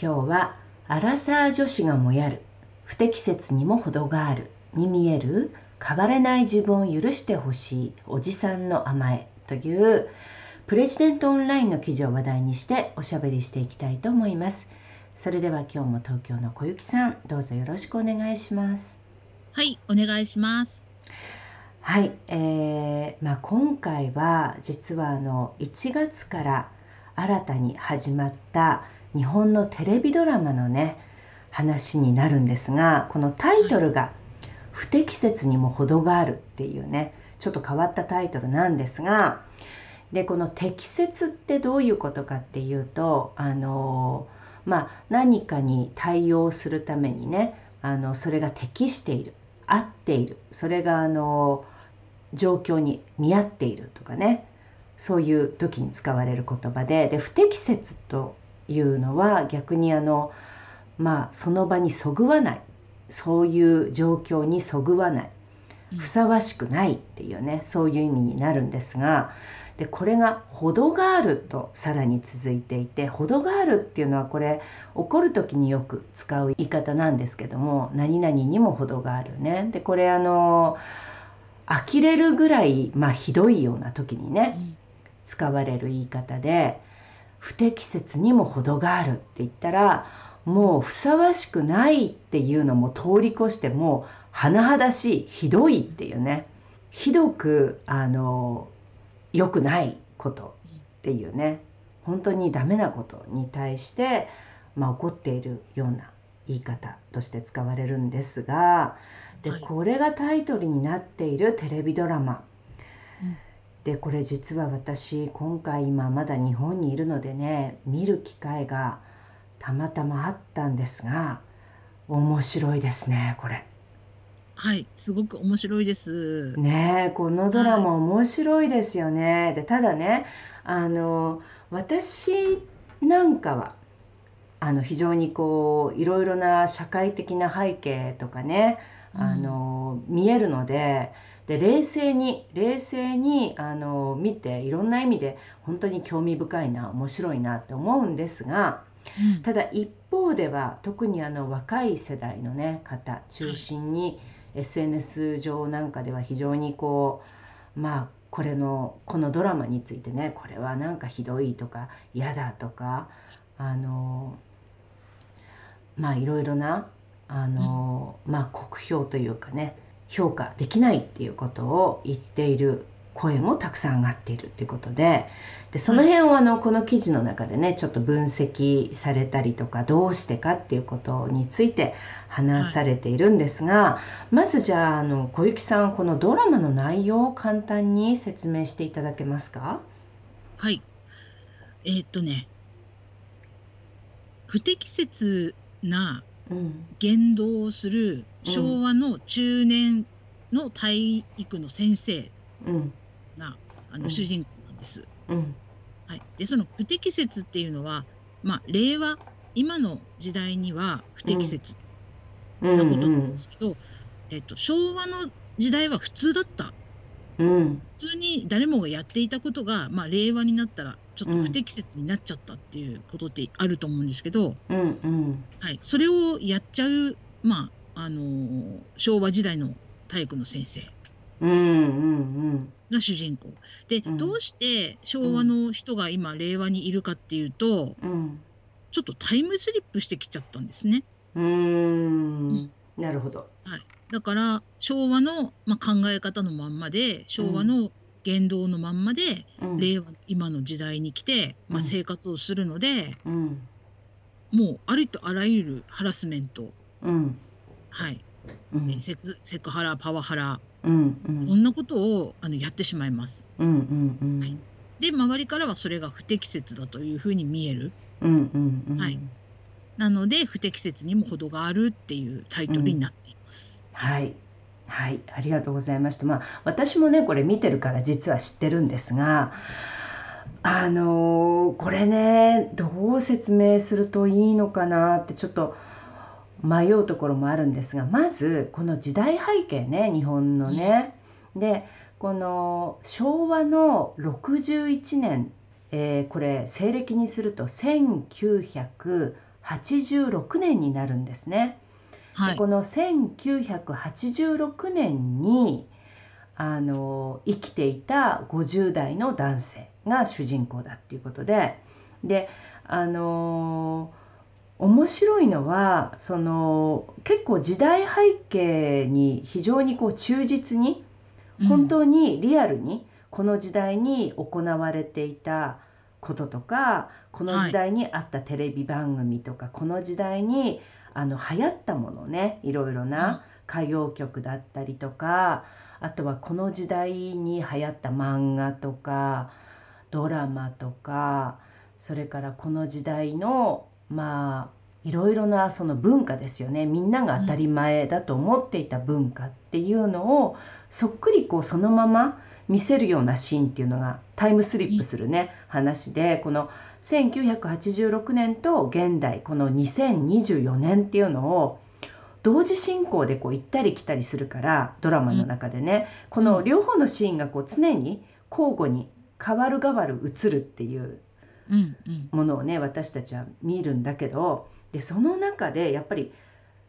今日は「アラサー女子がもやる不適切にも程がある」に見える変われない自分を許してほしい。おじさんの甘えというプレジデントオンラインの記事を話題にしておしゃべりしていきたいと思います。それでは今日も東京の小雪さんどうぞよろしくお願いします。はいお願いしますはい、えーまあ、今回は実はあの1月から新たに始まった日本のテレビドラマのね話になるんですがこのタイトルが「不適切にも程がある」っていうねちょっと変わったタイトルなんですがでこの適切ってどういうことかっていうとあのまあ何かに対応するためにねあのそれが適している合っているそれがあの状況に見合っているとかねそういう時に使われる言葉でで不適切というのは逆にあのまあその場にそぐわない。そういう状況にそぐわない。ふさわしくないっていうねそういう意味になるんですがでこれが「程がある」とさらに続いていて「程がある」っていうのはこれ怒る時によく使う言い方なんですけども「何々にも程があるね」でこれあの呆れるぐらい、まあ、ひどいような時にね使われる言い方で不適切にも程があるって言ったらもうふさわしくないっていうのも通り越してもう甚だしいひどいっていうね。ひどくあの良くないことっていうね。本当にダメなことに対して、まあ、怒っているような言い方として使われるんですがでこれがタイトルになっているテレビドラマでこれ実は私今回今まだ日本にいるのでね見る機会がたまたまあったんですが面白いですねこれ。はい、すごく面白いです。ねこのドラマ面白いですよね。でただねあの私なんかはあの非常にこういろいろな社会的な背景とかねあの、見えるのでで冷静に冷静にあの見ていろんな意味で本当に興味深いな面白いなって思うんですが、うん、ただ一方では特にあの若い世代の、ね、方中心に SNS 上なんかでは非常にこうまあこれのこのドラマについてねこれはなんかひどいとか嫌だとかあのまあいろいろなあの、まあ酷評というかね評価できないっていうことを言っている声もたくさん上がっているっていうことででその辺をあのこの記事の中でねちょっと分析されたりとかどうしてかっていうことについて話されているんですが、はい、まずじゃああの小雪さんこのドラマの内容を簡単に説明していただけますか？はい。えー、っとね不適切な言動をする昭和の中年の体育の先生が、あの主人公なんです。はい、でその不適切っていうのは、まあ、令和今の時代には不適切なことなんですけど、えっと、昭和の時代は普通だった、うん、普通に誰もがやっていたことが、まあ、令和になったらちょっと不適切になっちゃったっていうことってあると思うんですけど、うんうん、はい、それをやっちゃう、まああのー、昭和時代の体育の先生。が主人公。で、うん、どうして昭和の人が今令和にいるかっていうと、うん、ちょっとタイムスリップしてきちゃったんですね。うん、なるほど。はい、だから昭和の、まあ、考え方のまんまで昭和の言動のまんまで、うん、令和今の時代に来て、まあ、生活をするので、うん、もうありとあらゆるハラスメント、うん、はい、うん、セクセクハラパワハラ。うんうん、こんなことをあのやってしまいます。うんうんうん。はい、で周りからはそれが不適切だというふうに見える。うんうんうん、はい、なので不適切にも程があるっていうタイトルになっています。うん、はいはい、ありがとうございました。まあ、私もね、これ見てるから実は知ってるんですが、あのー、これね、どう説明するといいのかなってちょっと迷うところもあるんですが、まずこの時代背景ね、日本のね。で、この昭和の61年、えー、これ西暦にすると1986年になるんですね。はい、この1986年にあの生きていた50代の男性が主人公だっていうことで。であの面白いのはその結構時代背景に非常にこう忠実に本当にリアルにこの時代に行われていたこととかこの時代にあったテレビ番組とか、はい、この時代にあの流行ったものねいろいろな歌謡曲だったりとかあとはこの時代に流行った漫画とかドラマとかそれからこの時代のまあいろいろなその文化ですよね。みんなが当たり前だと思っていた文化っていうのをそっくりこうそのまま見せるようなシーンっていうのがタイムスリップするね話でこの1986年と現代この2024年っていうのを同時進行でこう行ったり来たりするからドラマの中でね、この両方のシーンがこう常に交互に変わる変わる映るっていうものをね私たちは見るんだけどでその中でやっぱり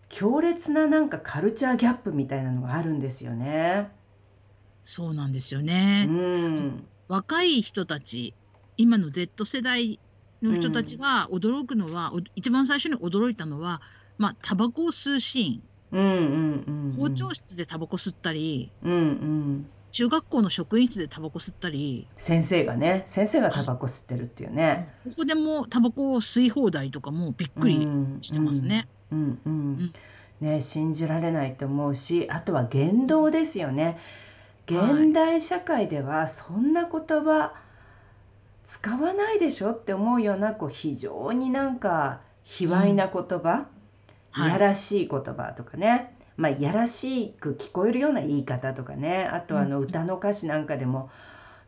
強烈ななんかカルチャーギャップみたいなのがあるんですよね。そうなんですよね。うん、若い人たち今の Z 世代の人たちが驚くのは、うん、一番最初に驚いたのはまあタバコを吸うシーン、うんうんうん、校長室でタバコ吸ったり、うんうん、中学校の職員室でタバコ吸ったり。先生がね先生がタバコ吸ってるっていうね、ここでもタバコを吸い放題とかもびっくりしてますね。うんうん、うん、ね信じられないと思うしあとは言動ですよね。現代社会ではそんな言葉使わないでしょって思うようなこう非常になんか卑猥な言葉、うん、い。やらしい言葉とかね、まあ、いやらしく聞こえるような言い方とかね。あとあの歌の歌詞なんかでも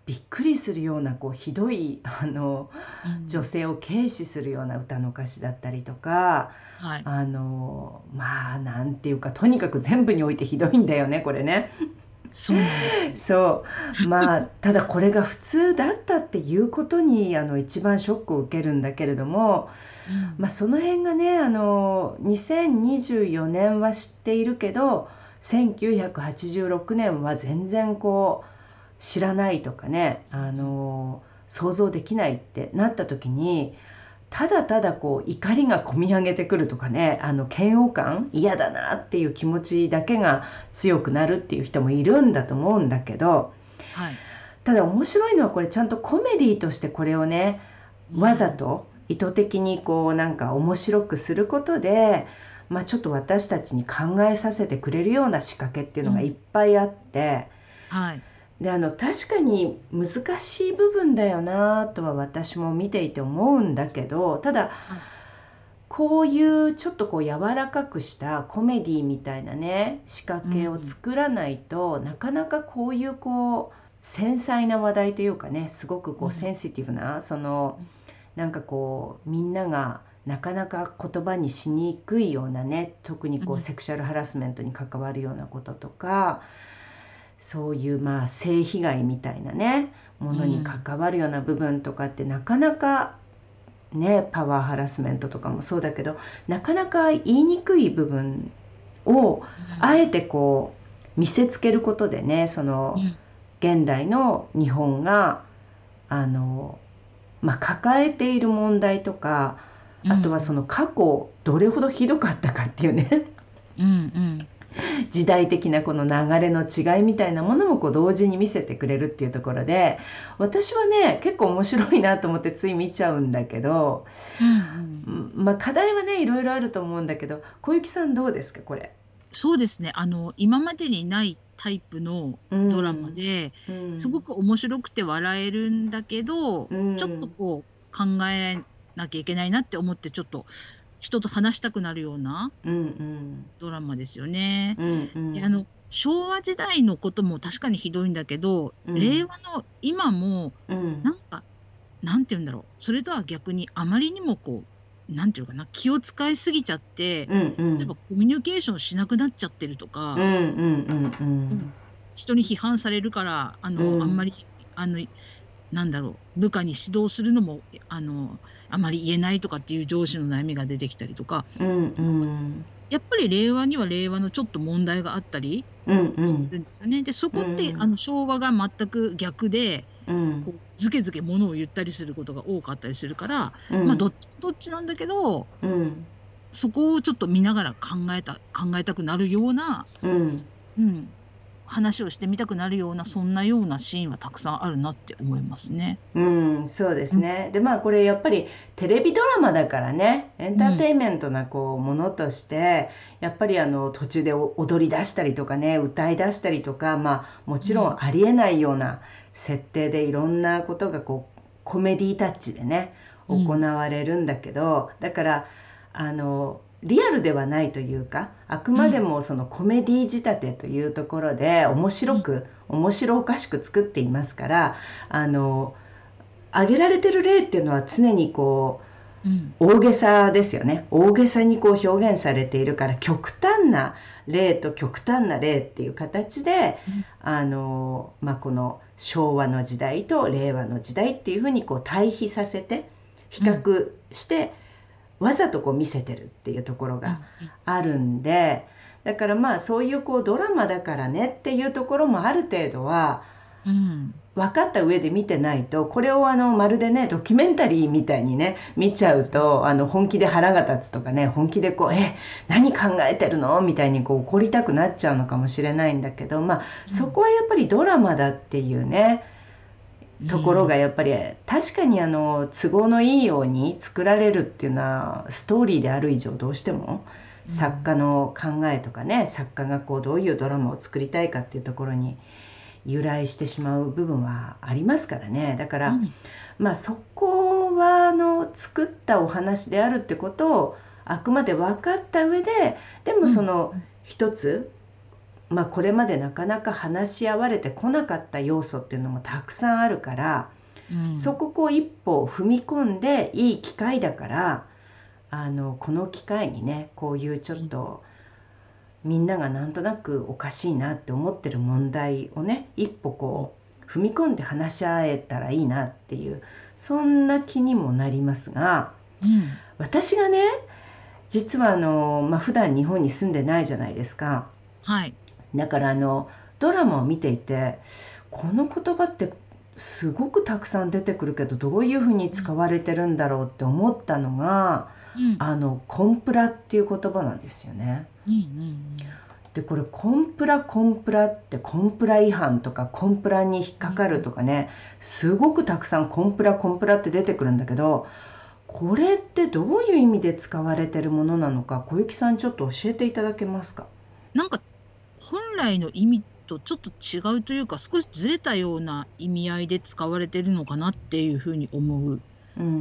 びっくりするようなこうひどいあの、女性を軽視するような歌の歌詞だったりとか、はい、あのまあなんていうかとにかく全部においてひどいんだよねこれね。そうなんです。そう。まあただこれが普通だったっていうことにあの一番ショックを受けるんだけれども、うん、まあ、その辺がねあの2024年は知っているけど1986年は全然こう知らないとかねあの想像できないってなった時にただただこう怒りがこみ上げてくるとかねあの嫌悪感嫌だなっていう気持ちだけが強くなるっていう人もいるんだと思うんだけど、はい、ただ面白いのはこれちゃんとコメディとしてこれをねわざと意図的にこうなんか面白くすることで、まあ、ちょっと私たちに考えさせてくれるような仕掛けっていうのがいっぱいあって、うん、はいであの確かに難しい部分だよなとは私も見ていて思うんだけどただ、こういうちょっとこう柔らかくしたコメディみたいなね仕掛けを作らないと、うん、なかなかこういうこう繊細な話題というかねすごくこうセンシティブな、うん、そのなんかこうみんながなかなか言葉にしにくいようなね特にこうセクシャルハラスメントに関わるようなこととか、そういうまあ性被害みたいなねものに関わるような部分とかってなかなかねパワーハラスメントとかもそうだけどなかなか言いにくい部分をあえてこう見せつけることでねその現代の日本があの、まあ、抱えている問題とかあとはその過去どれほどひどかったかっていうね。うんうん 時代的なこの流れの違いみたいなものもこう同時に見せてくれるっていうところで私はね結構面白いなと思ってつい見ちゃうんだけど、うんうん、まあ課題はねいろいろあると思うんだけど小雪さんどうですかこれ？そうですね。あの今までにないタイプのドラマで、うん、すごく面白くて笑えるんだけど、うん、ちょっとこう考えなきゃいけないなって思ってちょっと人と話したくなるようなドラマですよね。うんうん、あの昭和時代のことも確かにひどいんだけど、うん、令和の今も、うん、なんかなんて言うんだろう。それとは逆にあまりにもこうなんていうかな気を使いすぎちゃって、うんうん、例えばコミュニケーションしなくなっちゃってるとか、人に批判されるからあの、うん、あんまりあのなんだろう部下に指導するのもあのあまり言えないとかっていう上司の悩みが出てきたりとか、うんうん、やっぱり令和には令和のちょっと問題があったりするんですよね。うんうん、でそこって、うん、あの昭和が全く逆で、うん、こうずけずけものを言ったりすることが多かったりするから、うん、まあどっちなんだけど、うん、そこをちょっと見ながら考えた考えたくなるような、うん話をしてみたくなるようなそんなようなシーンはたくさんあるなって思いますね。うん、そうですね。うん、でまあこれやっぱりテレビドラマだからねエンターテインメントなこうものとして、やっぱりあの途中で踊り出したりとかね歌い出したりとかまあもちろんありえないような設定でいろんなことがこうコメディタッチでね行われるんだけど、だからあのリアルではないというかあくまでもそのコメディ仕立てというところで面白く、うん、面白おかしく作っていますからあの挙げられてる例っていうのは常にこう、うん、大げさですよね。大げさにこう表現されているから極端な例と極端な例っていう形で、うん、あのまあ、この昭和の時代と令和の時代っていうふうにこう対比させて比較して、わざとこう見せてるっていうところがあるんで、だからまあそういうこうドラマだからねっていうところもある程度は分かった上で見てないとこれをあのまるでねドキュメンタリーみたいにね見ちゃうとあの本気で腹が立つとかね本気でこう「え何考えてるの?」みたいにこう怒りたくなっちゃうのかもしれないんだけどまあそこはやっぱりドラマだっていうね、ところがやっぱり確かにあの都合のいいように作られるっていうのはストーリーである以上どうしても作家の考えとかね作家がこうどういうドラマを作りたいかっていうところに由来してしまう部分はありますからね。だから、まあそこはあの作ったお話であるってことをあくまで分かった上ででもその一つまあ、これまでなかなか話し合われてこなかった要素っていうのもたくさんあるから、うん、そここう一歩踏み込んでいい機会だからあのこの機会にねこういうちょっと、みんながなんとなくおかしいなって思ってる問題をね一歩こう踏み込んで話し合えたらいいなっていうそんな気にもなりますが、うん、私がね実はあの、まあ、普段日本に住んでないじゃないですか。はい、だからあのドラマを見ていてこの言葉ってすごくたくさん出てくるけどどういうふうに使われてるんだろうって思ったのが、うん、あのコンプラっていう言葉なんですよね。うんうんうん。でこれコンプラコンプラってコンプラ違反とかコンプラに引っかかるとかねすごくたくさんコンプラコンプラって出てくるんだけどこれってどういう意味で使われてるものなのか小雪さんちょっと教えていただけますか？なんか本来の意味とちょっと違うというか少しずれたような意味合いで使われてるのかなっていうふうに思う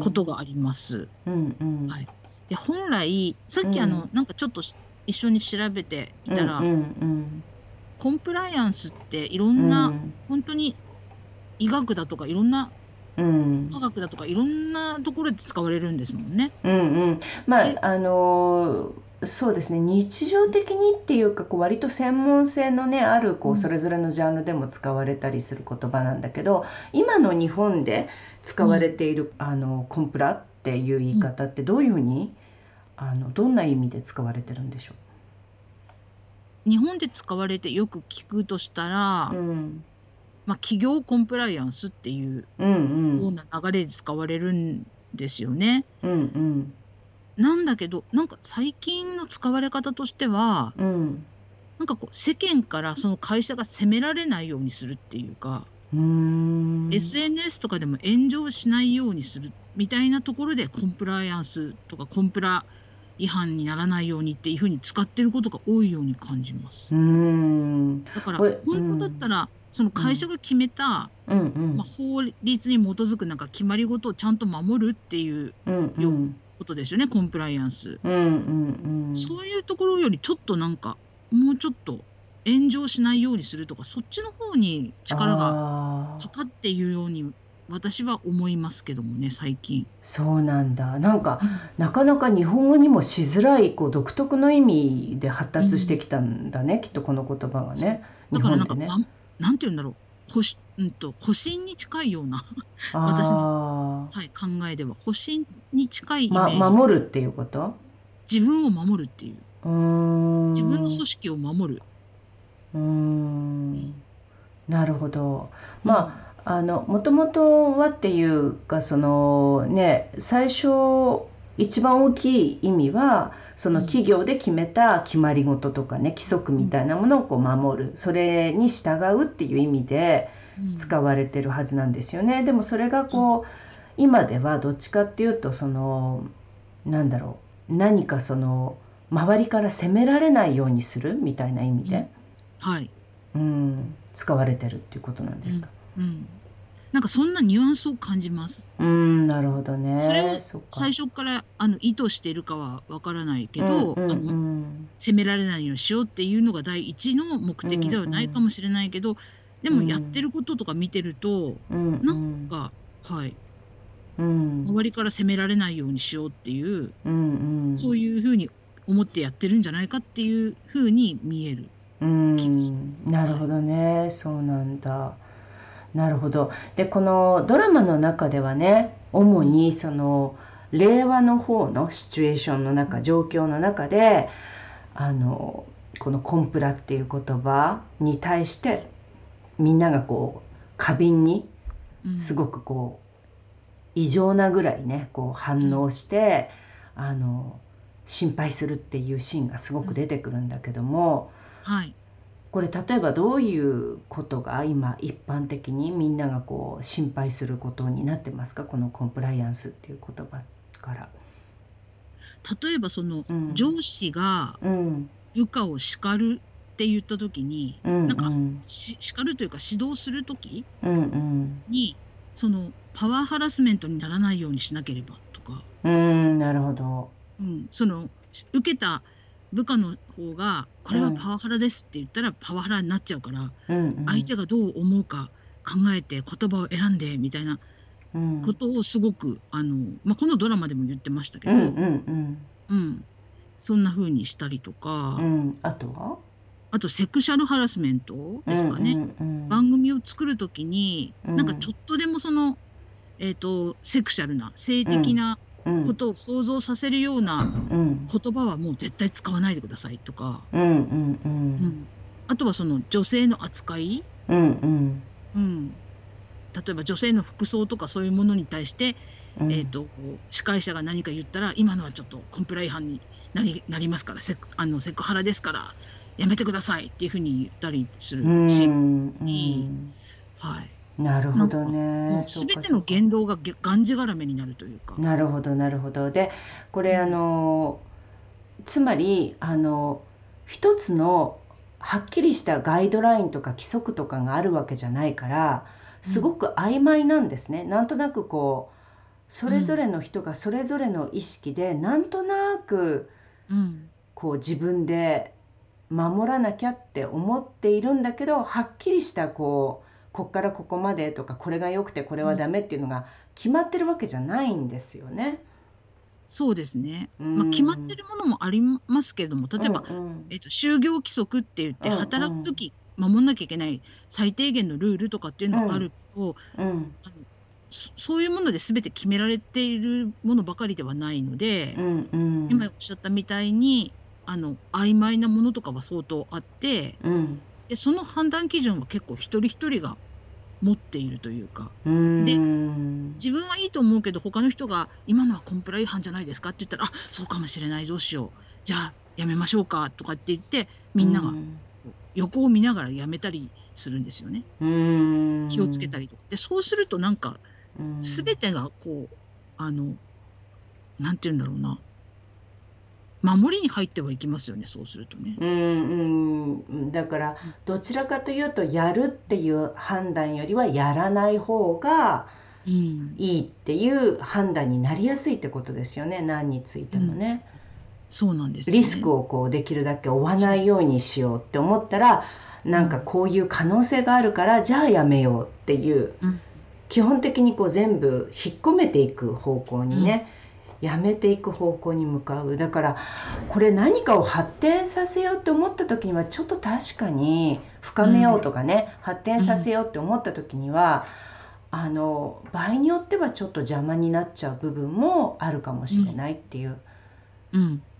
ことがあります。うんうん。はい、で本来さっきあの、うん、なんかちょっと一緒に調べていたら、うんうんうん、コンプライアンスっていろんな、うん、本当に医学だとかいろんな科学だとかいろんなところで使われるんですもんね。うんうん、まああのーそうですね。日常的にっていうかこう割と専門性のねあるこうそれぞれのジャンルでも使われたりする言葉なんだけど今の日本で使われている、あのコンプラっていう言い方ってどういうふうにあのどんな意味で使われてるんでしょう？日本で使われてよく聞くとしたら、うん、まあ、企業コンプライアンスっていうような流れで使われるんですよね。うんうんなんだけどなんか最近の使われ方としては、うん、なんかこう世間からその会社が責められないようにするっていうかう SNS とかでも炎上しないようにするみたいなところでコンプライアンスとかコンプラ違反にならないようにっていうふうに使ってることが多いように感じます。うん。だから本当だったら、その会社が決めた、うん。うん、まあ、法律に基づくなんか決まり事をちゃんと守るっていう、うんうん、ことですよねコンプライアンス、うんうんうん、そういうところよりちょっとなんかもうちょっと炎上しないようにするとかそっちの方に力がかかっているように私は思いますけどもね最近。そうなんだ。なんか、なかなか日本語にもしづらいこう独特の意味で発達してきたんだね、うん、きっとこの言葉がね。だからなんか、ね、なんて言うんだろう。保うんと、保身に近いような私の、はい、考えでは。保身に近いイメージ、ま、守るっていうこと？自分を守るっていう。自分の組織を守る。うん。なるほど。まあ、あのもともとはっていうかそのね最初一番大きい意味はその企業で決めた決まり事とかね規則みたいなものをこう守る。それに従うっていう意味で使われてるはずなんですよね。でもそれがこう今ではどっちかっていうとそのなんだろう何かその周りから責められないようにするみたいな意味で、はい、うん、使われてるっていうことなんですか？うん、うんなんかそんなニュアンスを感じます。うん、なるほどね。それを最初からあの意図しているかはわからないけど、うんうんうん、あの責められないようにしようっていうのが第一の目的ではないかもしれないけど、うんうん、でもやってることとか見てると、うん、なんかはい、うん、周りから責められないようにしようっていう、うんうん、そういうふうに思ってやってるんじゃないかっていうふうに見える。気がします。なるほどね、そうなんだ。なるほど。で、このドラマの中ではね、主にその令和の方のシチュエーションの中、状況の中で、あの、このコンプラっていう言葉に対してみんながこう過敏にすごくこう異常なぐらいねこう反応して、あの心配するっていうシーンがすごく出てくるんだけども、はい、これ例えばどういうことが今一般的にみんながこう心配することになってますか？このコンプライアンスっていう言葉から。例えばその、上司が部下を叱るって言った時に、うんうん、なんかし叱るというか指導する時に、うんうん、そのパワーハラスメントにならないようにしなければとか。うんなるほど、うん、その受けた部下の方がこれはパワハラですって言ったらパワハラになっちゃうから、うんうん、相手がどう思うか考えて言葉を選んでみたいなことをすごくあの、まあ、このドラマでも言ってましたけど、うんうん。うん、そんな風にしたりとか、うん、あとは？あとセクシャルハラスメントですかね、うんうんうん、番組を作る時に、うん、なんかちょっとでもその、えーとセクシャルな性的なことを想像させるような言葉はもう絶対使わないでくださいとか、うんうんうん、あとはその女性の扱い、うんうん。うん、例えば女性の服装とかそういうものに対して、うん、えーと、司会者が何か言ったら今のはちょっとコンプラ違反になりなりますからセクあのセクハラですからやめてくださいっていうふうに言ったりするし、はい。なるほどね。すべての言動ががんじがらめになるというか。なるほどなるほど。でこれ、あのつまりあの一つのはっきりしたガイドラインとか規則とかがあるわけじゃないからすごく曖昧なんですね。うん、なんとなくこうそれぞれの人がそれぞれの意識で、うん、なんとなく、うん、こう自分で守らなきゃって思っているんだけどはっきりしたこうこっからここまでとかこれが良くてこれはダメっていうのが決まってるわけじゃないんですよね。そうですね、まあ、決まってるものもありますけれども例えば、うんうん、えーと、就業規則って言って働く時守んなきゃいけない最低限のルールとかっていうのがあると、うん。うん、あのそういうもので全て決められているものばかりではないので、うんうん、今おっしゃったみたいにあの曖昧なものとかは相当あって、うん、でその判断基準は結構一人一人が持っているというか。で自分はいいと思うけど他の人が今のはコンプラ違反じゃないですかって言ったらあそうかもしれないどうしよう。じゃあやめましょうかとかって言ってみんなが横を見ながらやめたりするんですよね。気をつけたりとか。でそうするとなんか全てがこうあのなんて言うんだろうな守りに入ってはいきますよねそうするとね。うんうんだからどちらかというとやるっていう判断よりはやらない方がいいっていう判断になりやすいってことですよね何についてもね。うん、そうなんです、ね、リスクをこうできるだけ負わないようにしようって思ったらなんかこういう可能性があるからじゃあやめようっていう、うん、基本的にこう全部引っ込めていく方向にね、うん、やめていく方向に向かう。だからこれ何かを発展させようって思った時にはちょっと確かに深めようとかね、うん、発展させようって思った時には、あの場合によってはちょっと邪魔になっちゃう部分もあるかもしれないっていう、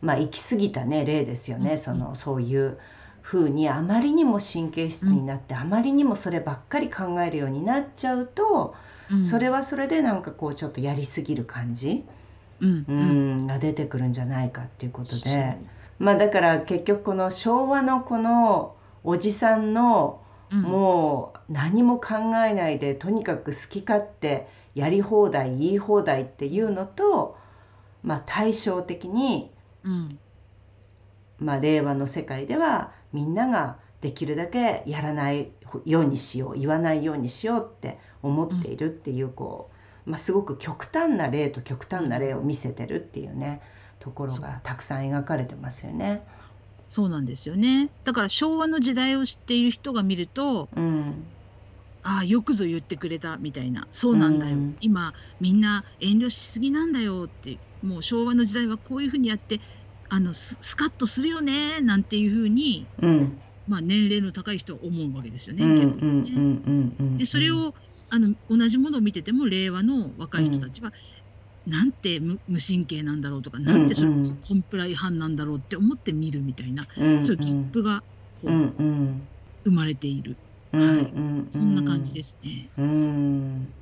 まあ行き過ぎたね例ですよね、そのそういう。風にあまりにも神経質になって、うん、あまりにもそればっかり考えるようになっちゃうと、うん、それはそれでなんかこうちょっとやりすぎる感じ、うん、が出てくるんじゃないかっていうことでまあだから結局この昭和のこのおじさんのもう何も考えないでとにかく好き勝手やり放題言い放題っていうのと、まあ、対照的に、うんまあ、令和の世界ではみんなができるだけやらないようにしよう言わないようにしようって思っているっていうこう、まあ、すごく極端な例と極端な例を見せてるっていうねところがたくさん描かれてますよね。そうなんですよね。だから昭和の時代を知っている人が見ると、うん、ああよくぞ言ってくれたみたいな。そうなんだよ、うん、今みんな遠慮しすぎなんだよってもう昭和の時代はこういうふうにやってあのススカッとするよねなんていうふうに、うん。まあ、年齢の高い人は思うわけですよね逆にね。でそれをあの同じものを見てても令和の若い人たちは、うん、なんて無神経なんだろうとか、うん、なんてそれコンプラ違反なんだろうって思って見るみたいな、うんうん、そういうギップがこう、うんうん、生まれている、はい、そんな感じですね。うん。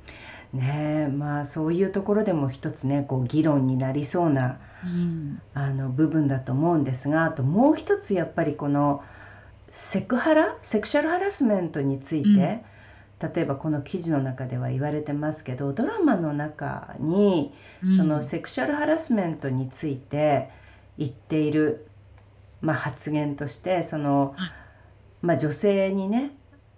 ねまあそういうところでも一つねこう議論になりそうな、うん、あの部分だと思うんですがあともう一つやっぱりこのセクハラ？セクシャルハラスメントについて、うん、例えばこの記事の中では言われてますけどドラマの中に、そのセクシャルハラスメントについて言っている、まあ、発言としてその、まあ、女性にね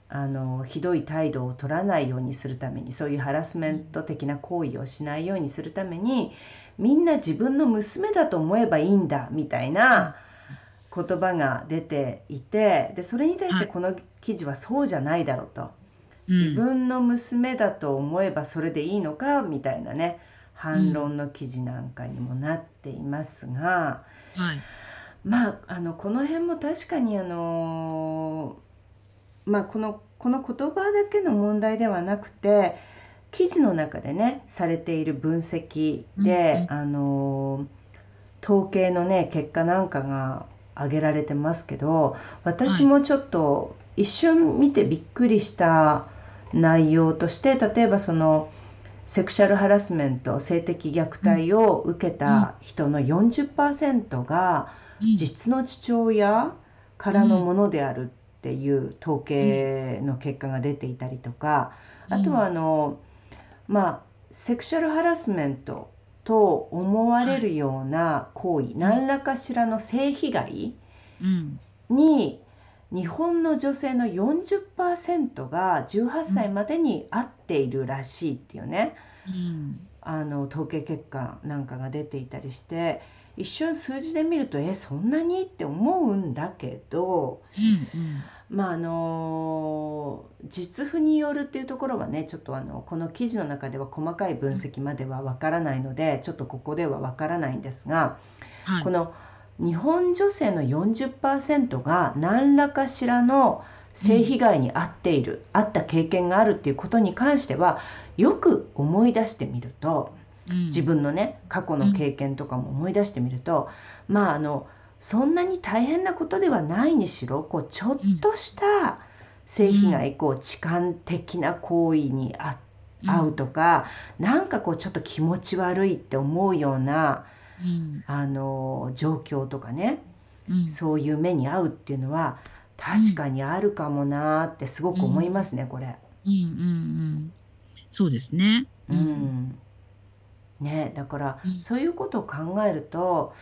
あのひどい態度を取らないようにするためにそういうハラスメント的な行為をしないようにするためにみんな自分の娘だと思えばいいんだみたいな言葉が出ていてでそれに対してこの記事はそうじゃないだろうと、自分の娘だと思えばそれでいいのかみたいなね反論の記事なんかにもなっていますが、はい、まああのこの辺も確かにあのまあこのこの言葉だけの問題ではなくて記事の中でねされている分析で、うんうん、あの統計のね結果なんかが挙げられてますけど私もちょっと一瞬見てびっくりした内容として例えばそのセクシャルハラスメント性的虐待を受けた人の40%が実の父親からのものであるっていう統計の結果が出ていたりとかあとはあのまあセクシャルハラスメントと思われるような行為、はい、何らかしらの性被害に、日本の女性の40%が18歳までに会っているらしいっていうね、うん、あの統計結果なんかが出ていたりして一瞬数字で見るとえそんなに？って思うんだけど、うんうん、まああの実譜によるっていうところはねちょっとあのこの記事の中では細かい分析まではわからないのでちょっとここではわからないんですが、はい、この日本女性の40%が何らかしらの性被害に遭っている、うん、遭った経験があるっていうことに関してはよく思い出してみると、うん、自分のね過去の経験とかも思い出してみると、うん、まああのそんなに大変なことではないにしろこうちょっとした性被害、こう痴漢的な行為に遭うとか、うん、なんかこうちょっと気持ち悪いって思うような、うん、あの状況とかね、うん、そういう目に遭うっていうのは確かにあるかもなってすごく思いますね、これ。うんうんうん、そうですね。うん。ね、だから、そういうことを考えると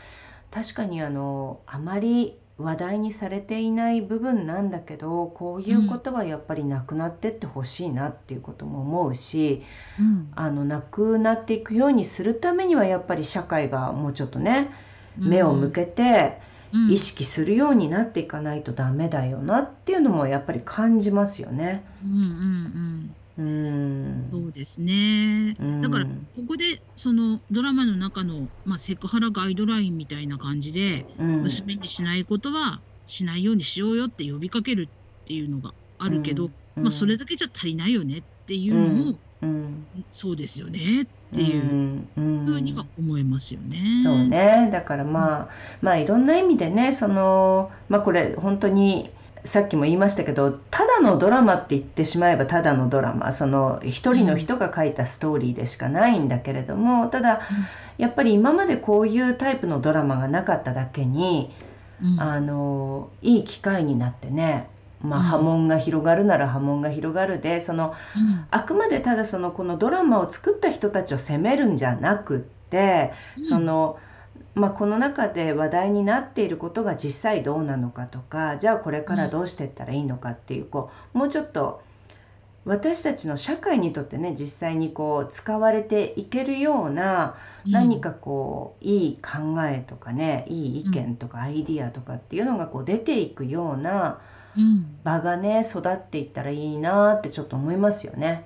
確かにあのあまり話題にされていない部分なんだけどこういうことはやっぱりなくなってってほしいなっていうことも思うし、うん、あのなくなっていくようにするためにはやっぱり社会がもうちょっとね目を向けて意識するようになっていかないとダメだよなっていうのもやっぱり感じますよね。うんうんうんそうですね。だからここでそのドラマの中の、まあ、セクハラガイドラインみたいな感じで、娘にしないことはしないようにしようよって呼びかけるっていうのがあるけど、まあ、それだけじゃ足りないよねっていうのも、そうですよねっていうふうには思えますよね。そうね。だからまあ、まあいろんな意味でねそのまあこれ本当にさっきも言いましたけどただのドラマって言ってしまえばただのドラマその一人の人が書いたストーリーでしかないんだけれども、ただやっぱり今までこういうタイプのドラマがなかっただけに、うん、あのいい機会になってねまあ、波紋が広がるなら波紋が広がるでその、うん、あくまでただそのこのドラマを作った人たちを責めるんじゃなくって、うん、その。まあ、この中で話題になっていることが実際どうなのかとかじゃあこれからどうしていったらいいのかっていうこうもうちょっと私たちの社会にとってね実際にこう使われていけるような何かこう、いい考えとかねいい意見とかアイディアとかっていうのがこう出ていくような場がね育っていったらいいなってちょっと思いますよね。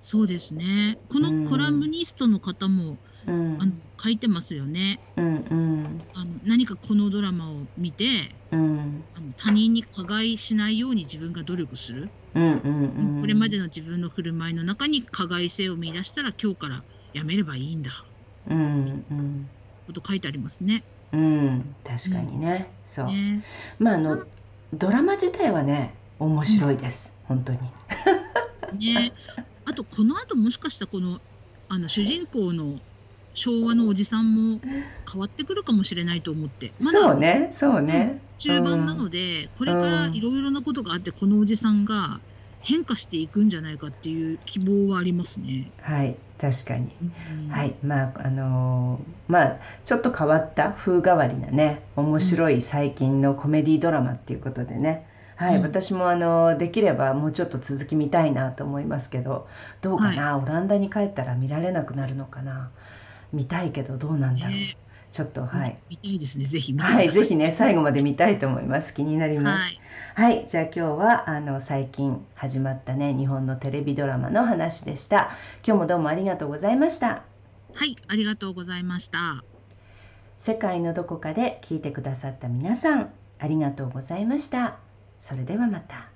そうですね。このコラムニストの方も、うん、あの書いてますよね。うんうん、あの何かこのドラマを見て、うん、あの他人に加害しないように自分が努力する、うんうんうん、これまでの自分の振る舞いの中に加害性を見出したら今日からやめればいいんだ、うんうん、こと書いてありますね。うん、確かにね、そう、ね、まああのドラマ自体はね面白いです、本当に。ね。あとこの後もしかしたらこのあの主人公の昭和のおじさんも変わってくるかもしれないと思って。まだそうね、そうね。中盤なので、これからいろいろなことがあって、このおじさんが変化していくんじゃないかっていう希望はありますね。はい、確かに。うん、はい、まあ、あのー、まあ、ちょっと変わった風変わりなね、面白い最近のコメディドラマっていうことでね。はい、うん、私もあのできればもうちょっと続き見たいなと思いますけどどうかな、はい、オランダに帰ったら見られなくなるのかな見たいけどどうなんだろう、ね、ちょっとはい。見たいですね。ぜひはいぜひね最後まで見たいと思います。気になります、はい、はい、じゃあ今日はあの最近始まったね日本のテレビドラマの話でした。今日もどうもありがとうございました。はいありがとうございました。世界のどこかで聞いてくださった皆さんありがとうございました。それではまた。